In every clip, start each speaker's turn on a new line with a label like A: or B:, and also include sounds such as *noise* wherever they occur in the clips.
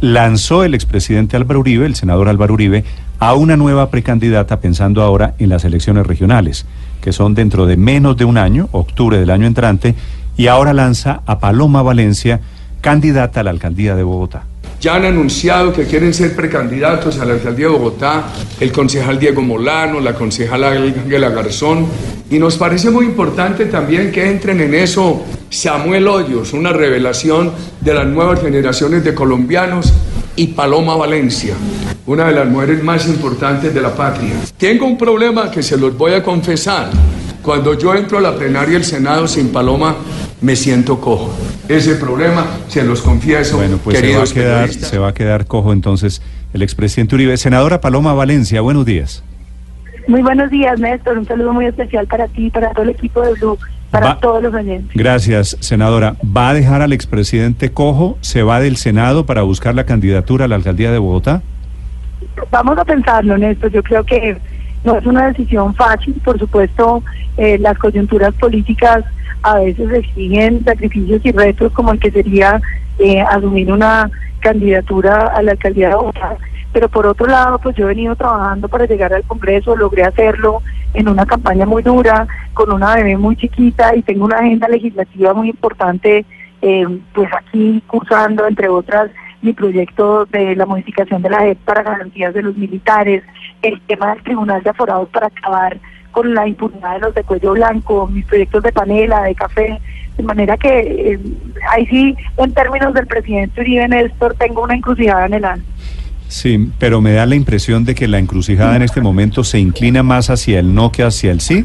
A: lanzó el expresidente Álvaro Uribe, el senador Álvaro Uribe, a una nueva precandidata pensando ahora en las elecciones regionales, que son dentro de menos de un año, octubre del año entrante, y ahora lanza a Paloma Valencia, candidata a la alcaldía de Bogotá.
B: Ya han anunciado que quieren ser precandidatos a la alcaldía de Bogotá el concejal Diego Molano, la concejala Ángela Garzón, y nos parece muy importante también que entren en eso Samuel Hoyos, una revelación de las nuevas generaciones de colombianos, y Paloma Valencia, una de las mujeres más importantes de la patria. Tengo un problema que se los voy a confesar. Cuando yo entro a la plenaria del Senado sin Paloma, me siento cojo. Ese problema, se los confieso,
A: bueno, pues se va, a quedar, se va a quedar cojo entonces el expresidente Uribe. Senadora Paloma Valencia, buenos días.
C: Muy buenos días, Néstor. Un saludo muy especial para ti, para todo el equipo de Blue, para todos los oyentes.
A: Gracias, senadora. ¿Va a dejar al expresidente cojo? ¿Se va del Senado para buscar la candidatura a la alcaldía de Bogotá?
C: Vamos a pensarlo, Néstor. Yo creo que no es una decisión fácil. Por supuesto, eh, las coyunturas políticas a veces exigen sacrificios y retos como el que sería eh, asumir una candidatura a la alcaldía de Bogotá. Pero por otro lado, pues yo he venido trabajando para llegar al Congreso, logré hacerlo en una campaña muy dura, con una bebé muy chiquita y tengo una agenda legislativa muy importante, eh, pues aquí cursando, entre otras, mi proyecto de la modificación de la JEP para garantías de los militares, el tema del Tribunal de Aforados para acabar con la impunidad de los de cuello blanco, mis proyectos de panela, de café, de manera que eh, ahí sí, en términos del presidente Uribe Néstor, tengo una encrucijada en el año.
A: Sí, pero me da la impresión de que la encrucijada en este momento se inclina más hacia el no que hacia el sí.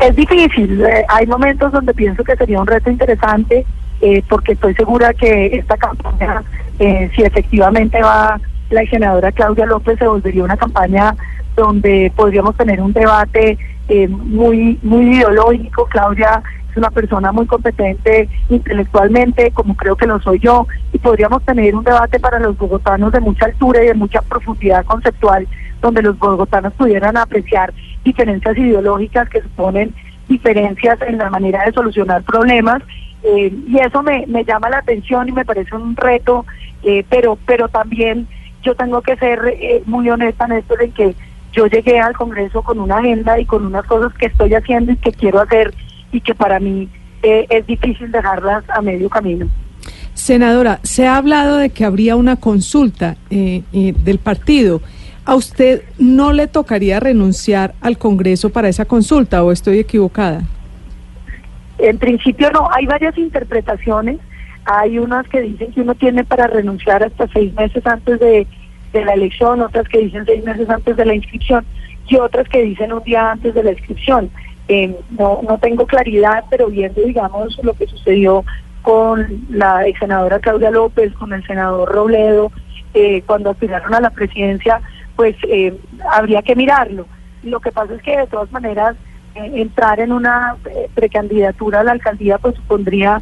C: Es difícil, eh, hay momentos donde pienso que sería un reto interesante, eh, porque estoy segura que esta campaña, si efectivamente va la senadora Claudia López, se volvería una campaña donde podríamos tener un debate eh, muy, muy ideológico. Claudia es una persona muy competente intelectualmente, como creo que lo soy yo, y podríamos tener un debate para los bogotanos de mucha altura y de mucha profundidad conceptual, donde los bogotanos pudieran apreciar diferencias ideológicas que suponen diferencias en la manera de solucionar problemas. Eh, y eso me, me llama la atención y me parece un reto, eh, pero, pero también yo tengo que ser muy honesta en esto de que yo llegué al Congreso con una agenda y con unas cosas que estoy haciendo y que quiero hacer y que para mí eh, es difícil dejarlas a medio camino.
D: Senadora, se ha hablado de que habría una consulta eh, eh, del partido. ¿A usted no le tocaría renunciar al Congreso para esa consulta o estoy equivocada?
C: En principio no, hay varias interpretaciones. Hay unas que dicen que uno tiene para renunciar hasta seis meses antes de de la elección, otras que dicen seis meses antes de la inscripción y otras que dicen un día antes de la inscripción. Eh, no, no tengo claridad, pero viendo, digamos, lo que sucedió con la senadora Claudia López, con el senador Robledo, eh, cuando aspiraron a la presidencia, pues eh, habría que mirarlo. Lo que pasa es que de todas maneras entrar en una precandidatura a la alcaldía pues supondría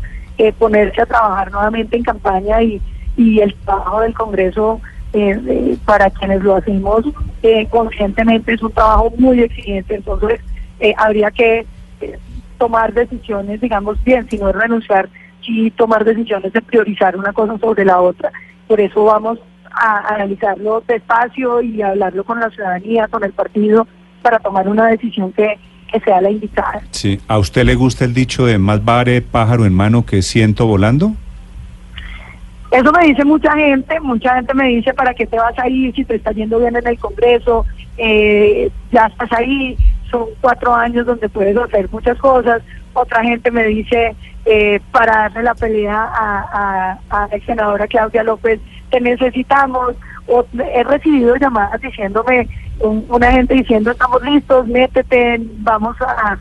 C: ponerse a trabajar nuevamente en campaña y, y el trabajo del Congreso eh, para quienes lo hacemos eh, conscientemente es un trabajo muy exigente, entonces eh, habría que eh, tomar decisiones, digamos bien, si no es renunciar, sí tomar decisiones de priorizar una cosa sobre la otra. Por eso vamos a analizarlo despacio y hablarlo con la ciudadanía, con el partido, para tomar una decisión que, que sea la indicada.
A: Sí, ¿a usted le gusta el dicho de más vale pájaro en mano que ciento volando?
C: Eso me dice mucha gente, mucha gente me dice, ¿para qué te vas a ir si te está yendo bien en el Congreso? Eh, ya estás ahí, son cuatro años donde puedes hacer muchas cosas. Otra gente me dice, eh, para darle la pelea a, a, la senadora Claudia López, te necesitamos. O, he recibido llamadas diciéndome, una gente diciendo, estamos listos, métete, vamos a,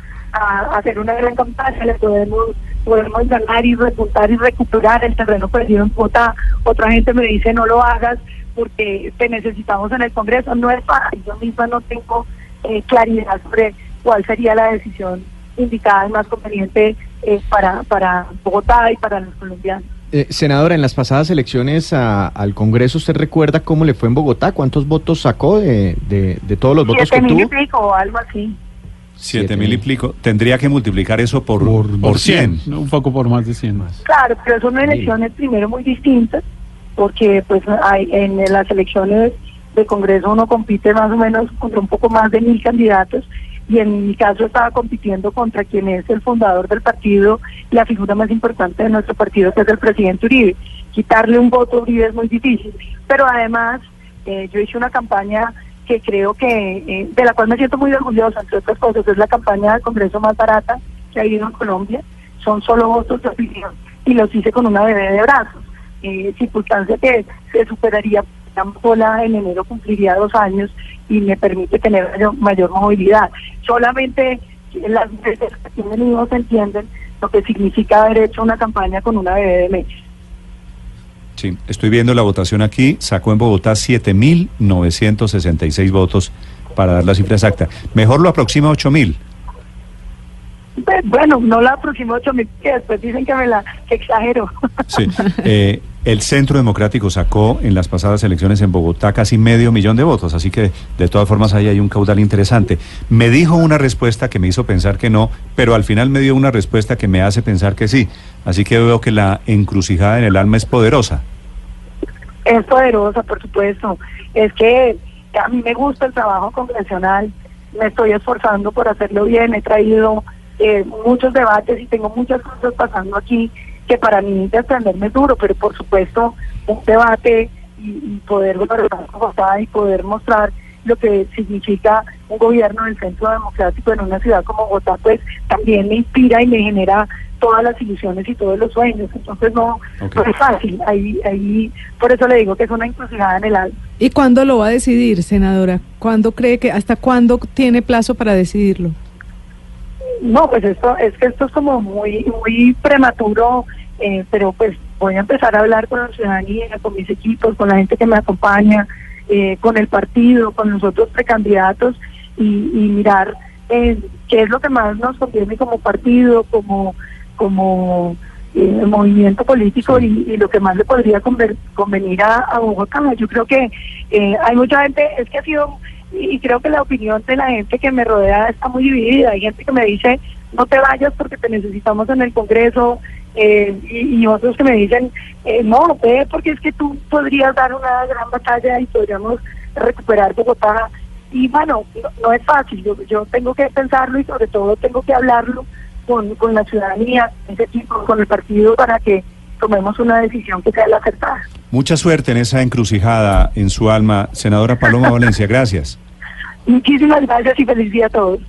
C: hacer una gran campaña, le podemos podemos ganar y repuntar y recuperar el terreno perdido en cuota. Otra gente me dice no lo hagas porque te necesitamos en el Congreso. No es fácil, yo misma no tengo eh, claridad sobre cuál sería la decisión indicada y más conveniente eh, para, para Bogotá y para los colombianos.
E: Eh, senadora, en las pasadas elecciones al Congreso, ¿usted recuerda cómo le fue en Bogotá? ¿Cuántos votos sacó de, de, todos los votos que tuvo?
C: Siete o algo así.
A: Siete mil y pico. Tendría que multiplicar eso por, por, 100.
F: Un poco por más de 100 más.
C: Claro, pero son elecciones primero muy distintas, porque pues hay, en las elecciones de Congreso uno compite más o menos contra un poco más de mil candidatos y en mi caso estaba compitiendo contra quien es el fundador del partido, la figura más importante de nuestro partido, que es el presidente Uribe. Quitarle un voto a Uribe es muy difícil, pero además eh, yo hice una campaña que creo que, eh, de la cual me siento muy orgullosa, entre otras cosas, es la campaña del Congreso más barata que ha habido en Colombia, son solo votos de opinión y los hice con una bebé de brazos, eh, circunstancia que se superaría sola en enero cumpliría dos años y me permite tener mayor, movilidad. Solamente las mujeres que tienen hijos entienden lo que significa haber hecho una campaña con una bebé de meses.
A: Sí, estoy viendo la votación aquí. Sacó en Bogotá 7.966 votos para dar la cifra exacta. Mejor lo aproxima a 8.000.
C: Bueno, no la aproximo a 8.000, que después dicen que me la que exagero.
A: Sí. Eh, el Centro Democrático sacó en las pasadas elecciones en Bogotá casi medio millón de votos, así que de todas formas ahí hay un caudal interesante. Me dijo una respuesta que me hizo pensar que no, pero al final me dio una respuesta que me hace pensar que sí. Así que veo que la encrucijada en el alma es poderosa.
C: Es poderosa, por supuesto. Es que a mí me gusta el trabajo congresional, me estoy esforzando por hacerlo bien, he traído eh, muchos debates y tengo muchas cosas pasando aquí que para mí defenderme es duro, pero por supuesto un debate y, poder gobernar y poder mostrar lo que significa un gobierno del centro democrático en una ciudad como Bogotá, pues también me inspira y me genera todas las ilusiones y todos los sueños. Entonces no, es fácil. Ahí, ahí, por eso le digo que es una encrucijada en el alma.
D: ¿Y cuándo lo va a decidir, senadora? ¿Cuándo cree que, hasta cuándo tiene plazo para decidirlo?
C: No, pues esto es que esto es como muy muy prematuro eh, pero pues voy a empezar a hablar con la ciudadanía, con mis equipos, con la gente que me acompaña, eh, con el partido, con los otros precandidatos y, mirar eh, qué es lo que más nos conviene como partido, como, como movimiento político y, lo que más le podría convenir a, a Bogotá. Yo creo que hay mucha gente, es que ha sido, y creo que la opinión de la gente que me rodea está muy dividida. Hay gente que me dice, no te vayas porque te necesitamos en el Congreso, eh, y, otros que me dicen, eh, no, ve porque es que tú podrías dar una gran batalla y podríamos recuperar Bogotá. Y bueno, no, es fácil, yo, yo tengo que pensarlo y sobre todo tengo que hablarlo con, con la ciudadanía, con el partido para que tomemos una decisión que sea la acertada.
A: Mucha suerte en esa encrucijada en su alma, senadora Paloma Valencia, gracias. *laughs*
C: Muchísimas gracias y feliz día a todos.